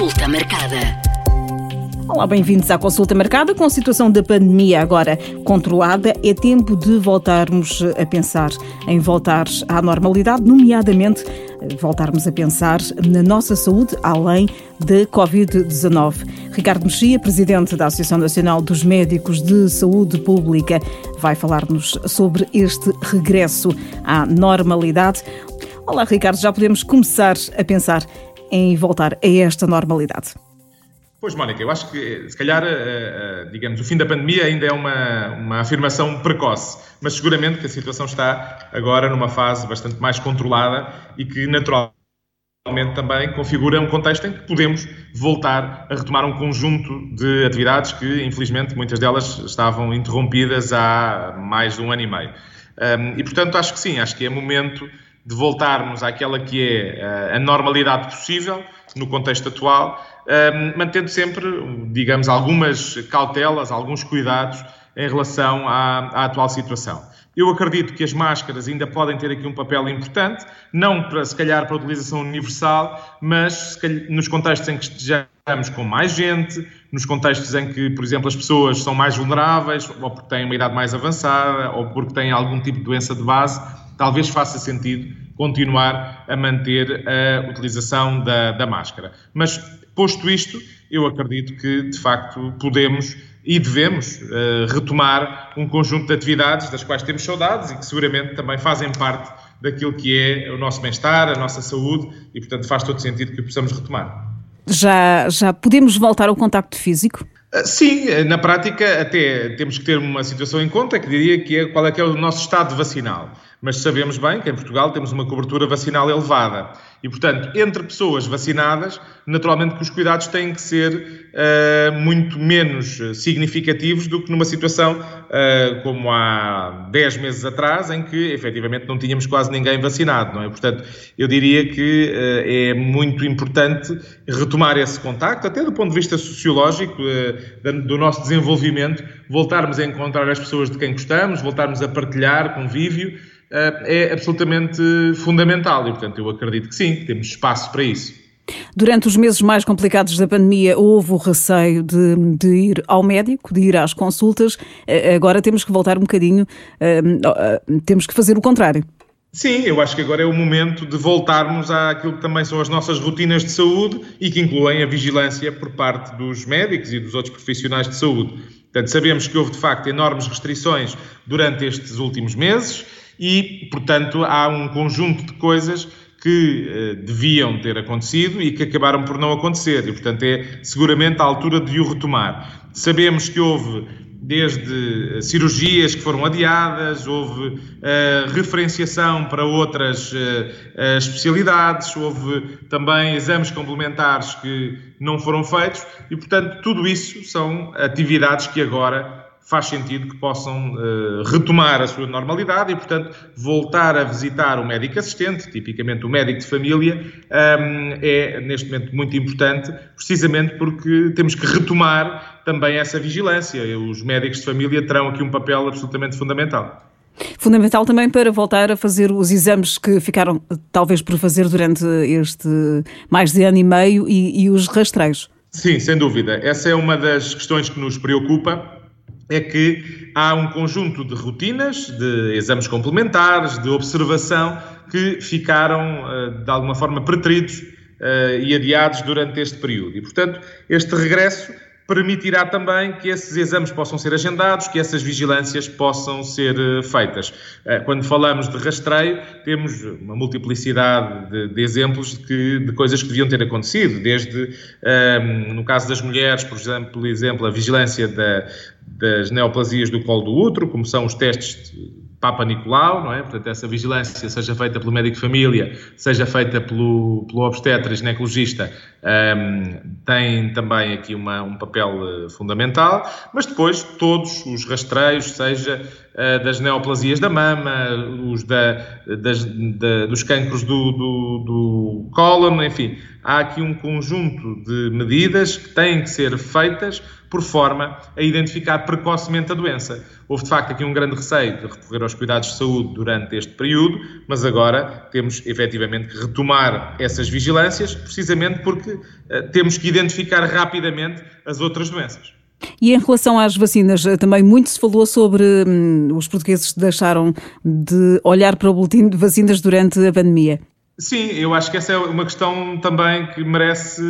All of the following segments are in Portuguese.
Consulta marcada. Olá, bem-vindos à consulta marcada. Com a situação da pandemia agora controlada, é tempo de voltarmos a pensar em voltar à normalidade, nomeadamente voltarmos a pensar na nossa saúde além da Covid-19. Ricardo Mexia, presidente da Associação Nacional dos Médicos de Saúde Pública, vai falar-nos sobre este regresso à normalidade. Olá, Ricardo, já podemos começar a pensar em voltar a esta normalidade. Pois, Mónica, eu acho que se calhar, eh, eh, digamos, o fim da pandemia ainda é uma, uma afirmação precoce, mas seguramente que a situação está agora numa fase bastante mais controlada e que naturalmente também configura um contexto em que podemos voltar a retomar um conjunto de atividades que, infelizmente, muitas delas estavam interrompidas há mais de um ano e meio. E, portanto, acho que sim, acho que é momento de voltarmos àquela que é eh, a normalidade possível no contexto atual mantendo sempre, digamos, algumas cautelas, alguns cuidados em relação à, à, atual situação. Eu acredito que as máscaras ainda podem ter aqui um papel importante, não para, se calhar, para a utilização universal, mas calhar, nos contextos em que estejamos com mais gente, nos contextos em que, por exemplo, as pessoas são mais vulneráveis, ou porque têm uma idade mais avançada, ou porque têm algum tipo de doença de base, talvez faça sentido continuar a manter a utilização da, da máscara. Mas Posto isto, eu acredito que, de facto, podemos e devemos uh, retomar um conjunto de atividades das quais temos saudades e que seguramente também fazem parte daquilo que é o nosso bem-estar, a nossa saúde e, portanto, faz todo sentido que possamos retomar. Já, já podemos voltar ao contacto físico? Uh, sim, eh, na prática até temos que ter uma situação em conta que diria que é qual é que é o nosso estado vacinal mas sabemos bem que em Portugal temos uma cobertura vacinal elevada. E, portanto, entre pessoas vacinadas, naturalmente que os cuidados têm que ser uh, muito menos significativos do que numa situação uh, como há 10 meses atrás, em que efetivamente não tínhamos quase ninguém vacinado, não é? Portanto, eu diria que uh, é muito importante retomar esse contacto, até do ponto de vista sociológico, do nosso desenvolvimento, voltarmos a encontrar as pessoas de quem gostamos, voltarmos a partilhar convívio, eh, é absolutamente fundamental e, portanto, eu acredito que sim, que temos espaço para isso. Durante os meses mais complicados da pandemia, houve o receio de, de, ir ao médico, de ir às consultas. Eh, agora temos que voltar um bocadinho, uh, temos que fazer o contrário. Sim, eu acho que agora é o momento de voltarmos àquilo que também são as nossas rotinas de saúde e que incluem a vigilância por parte dos médicos e dos outros profissionais de saúde. Portanto, sabemos que houve de facto enormes restrições durante estes últimos meses e, portanto, há um conjunto de coisas que eh, deviam ter acontecido e que acabaram por não acontecer. E, portanto, é seguramente a altura de o retomar. Sabemos que houve desde eh, cirurgias que foram adiadas, houve uh, referenciação para outras especialidades, houve também exames complementares que não foram feitos e, portanto, tudo isso são atividades que agora faz sentido que possam uh, retomar a sua normalidade e, portanto, voltar a visitar o médico assistente, tipicamente o médico de família, um, ehm, é neste momento muito importante, precisamente porque temos que retomar também essa vigilância. Os médicos de família terão aqui um papel absolutamente fundamental. Fundamental também para voltar a fazer os exames que ficaram talvez por fazer durante este mais de ano e meio e, e os rastreios. Sim, sem dúvida. Essa é uma das questões que nos preocupa é que há um conjunto de rotinas, de exames complementares, de observação, que ficaram, eh, de alguma forma, preteridos eh, e adiados durante este período. E, portanto, este regresso permitirá também que esses exames possam ser agendados, que essas vigilâncias possam ser eh, feitas. Eh, quando falamos de rastreio, temos uma multiplicidade de, de exemplos de, que, de, coisas que deviam ter acontecido, desde, um, ehm, no caso das mulheres, por exemplo, exemplo a vigilância da, das neoplasias do colo do útero, como são os testes Papa Nicolau, não é? Portanto, essa vigilância seja feita pelo médico de família, seja feita pelo, pelo obstetra ginecologista, um, tem também aqui uma, um papel uh, fundamental, mas depois todos os rastreios, seja das neoplasias da mama, os da, das, da, dos cancros do, do, do cólon, enfim. Há aqui um conjunto de medidas que têm que ser feitas por forma a identificar precocemente a doença. Houve, de facto, aqui um grande receio de recorrer aos cuidados de saúde durante este período, mas agora temos efetivamente que retomar essas vigilâncias, precisamente porque uh, temos que identificar rapidamente as outras doenças. E em relação às vacinas, eh, também muito se falou sobre hum, os portugueses deixaram de olhar para o boletim de vacinas durante a pandemia. Sim, eu acho que essa é uma questão também que merece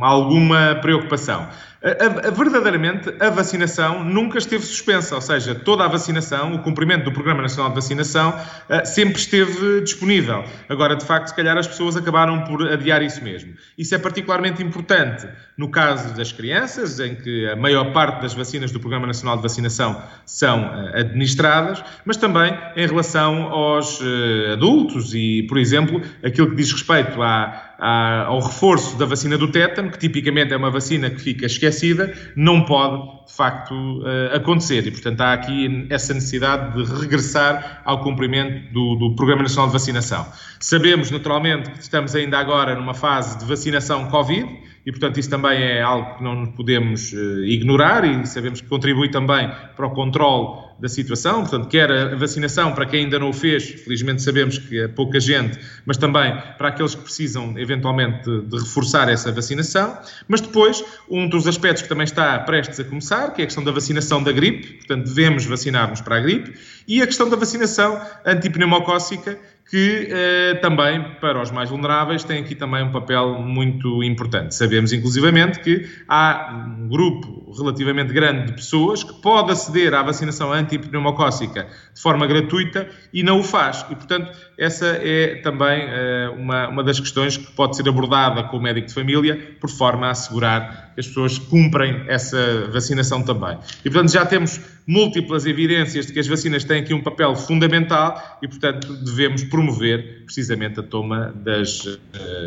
alguma preocupação. A, a, verdadeiramente, a vacinação nunca esteve suspensa, ou seja, toda a vacinação, o cumprimento do Programa Nacional de Vacinação, uh, sempre esteve disponível. Agora, de facto, se calhar as pessoas acabaram por adiar isso mesmo. Isso é particularmente importante no caso das crianças, em que a maior parte das vacinas do Programa Nacional de Vacinação são uh, administradas, mas também em relação aos uh, adultos e, por exemplo, aquilo que diz respeito à ao reforço da vacina do tétano, que tipicamente é uma vacina que fica esquecida, não pode, de facto, eh, acontecer. E, portanto, há aqui essa necessidade de regressar ao cumprimento do, do Programa Nacional de Vacinação. Sabemos, naturalmente, que estamos ainda agora numa fase de vacinação Covid, e, portanto, isso também é algo que não podemos uh, ignorar e sabemos que contribui também para o controle da situação. Portanto, quer a vacinação para quem ainda não o fez, felizmente sabemos que é pouca gente, mas também para aqueles que precisam eventualmente de, de reforçar essa vacinação. Mas depois, um dos aspectos que também está prestes a começar, que é a questão da vacinação da gripe, portanto, devemos vacinar-nos para a gripe, e a questão da vacinação antipneumocócica, que eh, também, para os mais vulneráveis, tem aqui também um papel muito importante. Sabemos, inclusivamente, que há um grupo relativamente grande de pessoas que pode aceder à vacinação antipneumocócica de forma gratuita e não o faz. E, portanto, essa é também eh, uma, uma das questões que pode ser abordada com o médico de família, por forma a assegurar que as pessoas cumprem essa vacinação também. E, portanto, já temos múltiplas evidências de que as vacinas têm aqui um papel fundamental e, portanto, devemos promover precisamente a toma das uh,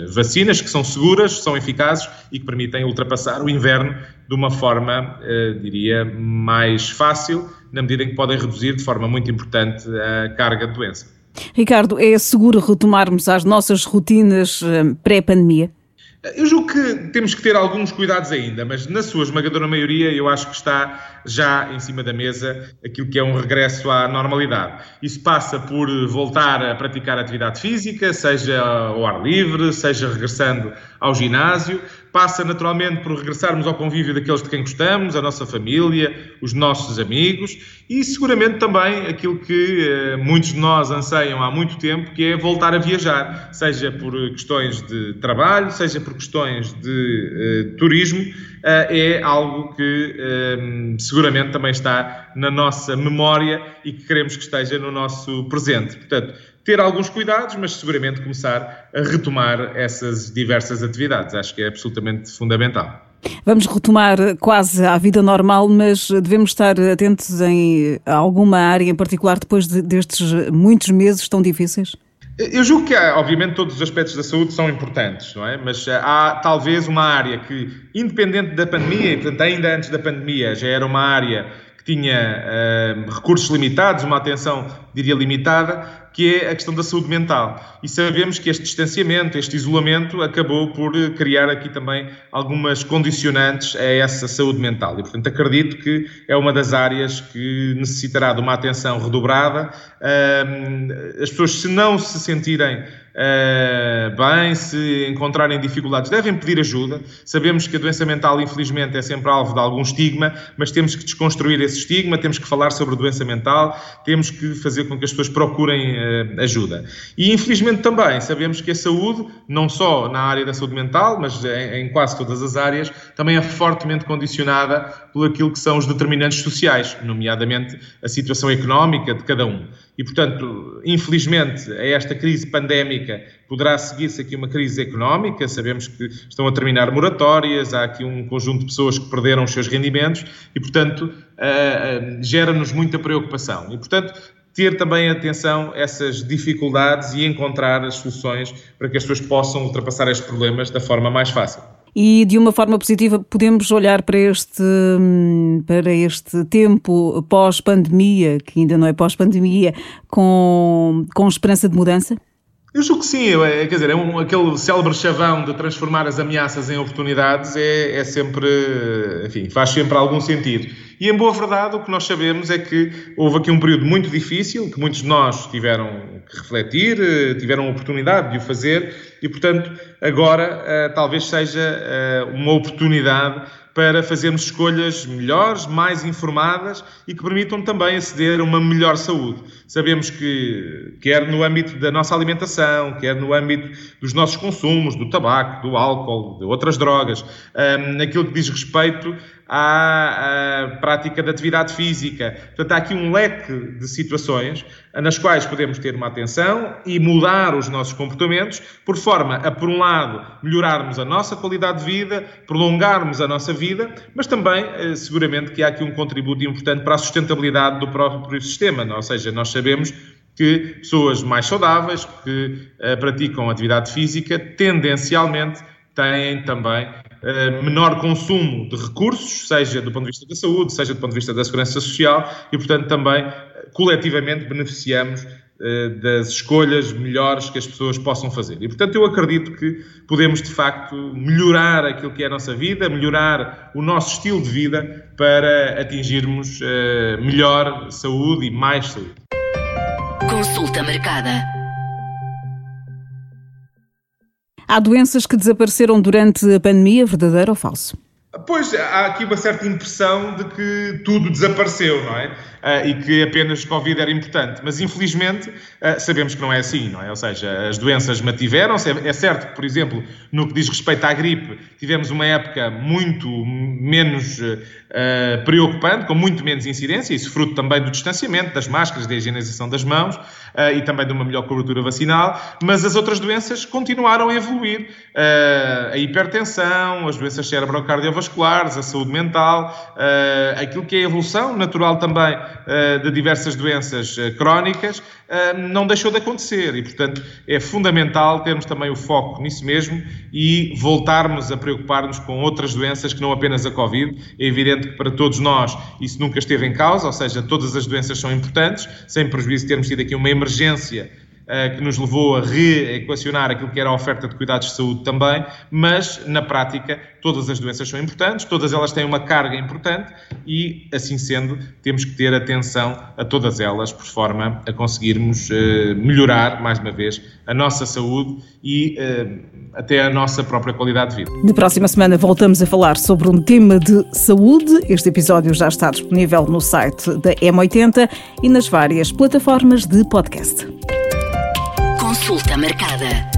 vacinas que são seguras, são eficazes e que permitem ultrapassar o inverno de uma forma, uh, diria, mais fácil, na medida em que podem reduzir de forma muito importante a carga de doença. Ricardo, é seguro retomarmos as nossas rotinas eh, pré-pandemia? Eu julgo que temos que ter alguns cuidados ainda, mas na sua esmagadora maioria eu acho que está já em cima da mesa aquilo que é um regresso à normalidade. Isso passa por voltar a praticar atividade física, seja ao ar livre, seja regressando ao ginásio, passa naturalmente por regressarmos ao convívio daqueles de quem gostamos, a nossa família, os nossos amigos e seguramente também aquilo que eh, muitos de nós anseiam há muito tempo, que é voltar a viajar, seja por questões de trabalho, seja por questões de eh, turismo, eh, é algo que seguramente também está na nossa memória e que queremos que esteja no nosso presente. Portanto, ter alguns cuidados, mas seguramente começar a retomar essas diversas atividades. Acho que é absolutamente fundamental. Vamos retomar quase à vida normal, mas devemos estar atentos em alguma área em particular depois de, destes muitos meses tão difíceis? Eu julgo que, obviamente, todos os aspectos da saúde são importantes, não é? Mas há talvez uma área que, independente da pandemia, e portanto ainda antes da pandemia, já era uma área tinha uh, recursos limitados, uma atenção, diria, limitada, que é a questão da saúde mental. E sabemos que este distanciamento, este isolamento, acabou por criar aqui também algumas condicionantes a essa saúde mental. E, portanto, acredito que é uma das áreas que necessitará de uma atenção redobrada. As pessoas, se não se sentirem uh, bem, se encontrarem dificuldades, devem pedir ajuda. Sabemos que a doença mental, infelizmente, é sempre alvo de algum estigma, mas temos que desconstruir esse estigma, temos que falar sobre a doença mental, temos que fazer com que as pessoas procurem uh, ajuda. E, infelizmente, também sabemos que a saúde, não só na área da saúde mental, mas em, quase todas as áreas, também é fortemente condicionada por aquilo que são os determinantes sociais, nomeadamente a situação económica de cada um. E, portanto, infelizmente, a esta crise pandémica poderá seguir-se aqui uma crise económica. Sabemos que estão a terminar moratórias, há aqui um conjunto de pessoas que perderam os seus rendimentos e, portanto, uh, uh, gera-nos muita preocupação. E, portanto, ter também atenção a essas dificuldades e encontrar as soluções para que as pessoas possam ultrapassar estes problemas da forma mais fácil. e de uma forma positiva podemos olhar para este, para este tempo pós-pandemia, que ainda não é pós-pandemia, com, com esperança de mudança? Eu julgo que sim, é, quer dizer, é um, aquele célebre chavão de transformar as ameaças em oportunidades é, é, sempre, enfim, faz sempre algum sentido. E em boa verdade, o que nós sabemos é que houve aqui um período muito difícil, que muitos de nós tiveram que refletir, eh, tiveram a oportunidade de o fazer, e portanto, agora uh, talvez seja uh, uma oportunidade para fazermos escolhas melhores, mais informadas e que permitam também aceder a uma melhor saúde. Sabemos que, quer no âmbito da nossa alimentação, quer no âmbito dos nossos consumos, do tabaco, do álcool, de outras drogas, um, aquilo que diz respeito à, à, prática da atividade física. Portanto, há aqui um leque de situações nas quais podemos ter uma atenção e mudar os nossos comportamentos, por forma a, por um lado, melhorarmos a nossa qualidade de vida, prolongarmos a nossa vida, mas também, eh, seguramente, que há aqui um contributo importante para a sustentabilidade do próprio sistema. Ou seja, nós sabemos que pessoas mais saudáveis, que uh, praticam atividade física, tendencialmente têm também menor consumo de recursos, seja do ponto de vista da saúde, seja do ponto de vista da segurança social, e, portanto, também uh, coletivamente beneficiamos uh, das escolhas melhores que as pessoas possam fazer. E, portanto, eu acredito que podemos, de facto, melhorar aquilo que é a nossa vida, melhorar o nosso estilo de vida para atingirmos melhor saúde e mais saúde. Consulta marcada. Há doenças que desapareceram durante a pandemia, verdadeiro ou falso? Pois, há aqui uma certa impressão de que tudo desapareceu, não é? Uh, e que apenas Covid era importante. Mas, infelizmente, uh, sabemos que não é assim, não é? Ou seja, as doenças mantiveram-se. É, é certo que, por exemplo, no que diz respeito à gripe, tivemos uma época muito menos uh, preocupante, com muito menos incidência, isso fruto também do distanciamento, das máscaras, da higienização das mãos e também de uma melhor cobertura vacinal. Mas as outras doenças continuaram a evoluir. a hipertensão, as doenças cerebrocardiovasculares, a saúde mental, aquilo que é a evolução natural também uh, de diversas doenças uh, crónicas, não deixou de acontecer e, portanto, é fundamental termos também o foco nisso mesmo e voltarmos a preocupar-nos com outras doenças que não apenas a Covid. É evidente que para todos nós isso nunca esteve em causa, ou seja, todas as doenças são importantes, sem prejuízo de termos tido aqui uma emergência eh, que nos levou a reequacionar aquilo que era a oferta de cuidados de saúde também, mas na prática todas as doenças são importantes, todas elas têm uma carga importante e, assim sendo, temos que ter atenção a todas elas por forma a conseguirmos uh, melhorar, mais uma vez, a nossa saúde e uh, até a nossa própria qualidade de vida. Na próxima semana voltamos a falar sobre um tema de saúde. Este episódio já está disponível no site da M80 e nas várias plataformas de podcast. Consulta marcada.